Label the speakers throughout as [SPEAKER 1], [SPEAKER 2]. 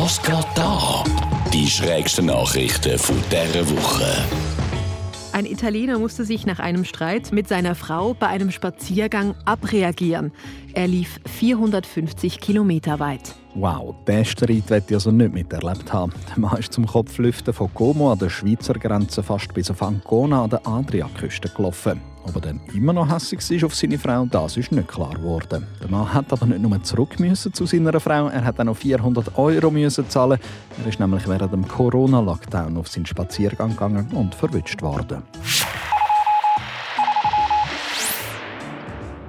[SPEAKER 1] Was geht da? Die schrägsten Nachrichten von dieser Woche.
[SPEAKER 2] Ein Italiener musste sich nach einem Streit mit seiner Frau bei einem Spaziergang abreagieren. Er lief 450 Kilometer weit.
[SPEAKER 3] Wow, diesen Streit werde ich also nicht miterlebt haben. Der Mann ist zum Kopflüften von Como an der Schweizer Grenze fast bis auf Ancona an der Adriaküste gelaufen. Ob er dann immer noch hässlich ist auf seine Frau, das ist nicht klar geworden. Der Mann hat aber nicht nur zurück müssen zu seiner Frau, er hat auch noch 400 Euro müssen zahlen. Er ist nämlich während dem Corona-Lockdown auf seinen Spaziergang gegangen und verwünscht worden.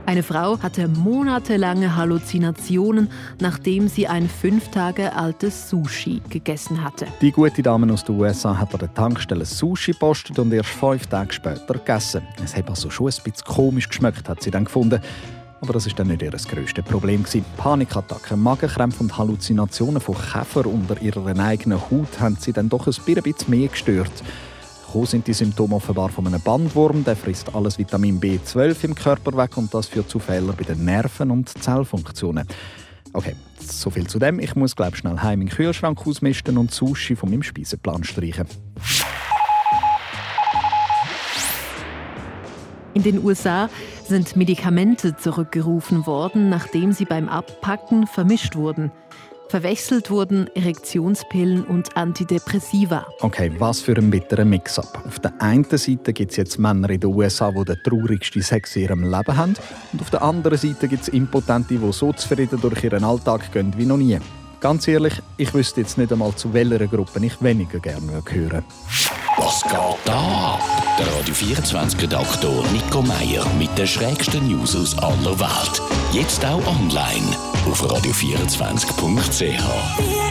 [SPEAKER 2] Eine Frau hatte monatelange Halluzinationen, nachdem sie ein fünf Tage altes Sushi gegessen hatte.
[SPEAKER 3] Die gute Dame aus den USA hat an der Tankstelle Sushi postet und erst fünf Tage später gegessen. Es hat also schon ein bisschen komisch geschmeckt, hat sie dann gefunden. Aber das war dann nicht ihr grösstes Problem. Panikattacken, Magenkrämpfe und Halluzinationen von Käfer unter ihrer eigenen Haut haben sie dann doch ein bisschen mehr gestört. Gekommen sind die Symptome offenbar von einem Bandwurm. Der frisst alles Vitamin B12 im Körper weg und das führt zu Fehlern bei den Nerven und Zellfunktionen. Okay, so viel zu dem. Ich muss glaube schnell heim in den Kühlschrank ausmisten und Sushi von meinem Speiseplan streichen.
[SPEAKER 2] In den USA sind Medikamente zurückgerufen worden, nachdem sie beim Abpacken vermischt wurden. Verwechselt wurden Erektionspillen und Antidepressiva.
[SPEAKER 3] Okay, was für ein bitterer Mix-up. Auf der einen Seite gibt es jetzt Männer in den USA, die den traurigsten Sex in ihrem Leben haben. Und auf der anderen Seite gibt es Impotente, die so zufrieden durch ihren Alltag gehen wie noch nie. Ganz ehrlich, ich wüsste jetzt nicht einmal, zu welcher Gruppe ich weniger gerne hören
[SPEAKER 1] Was geht da? Der Radio 24 Redaktor Nico Meier mit den schrägsten News aus aller Welt. Jetzt auch online auf radio24.ch.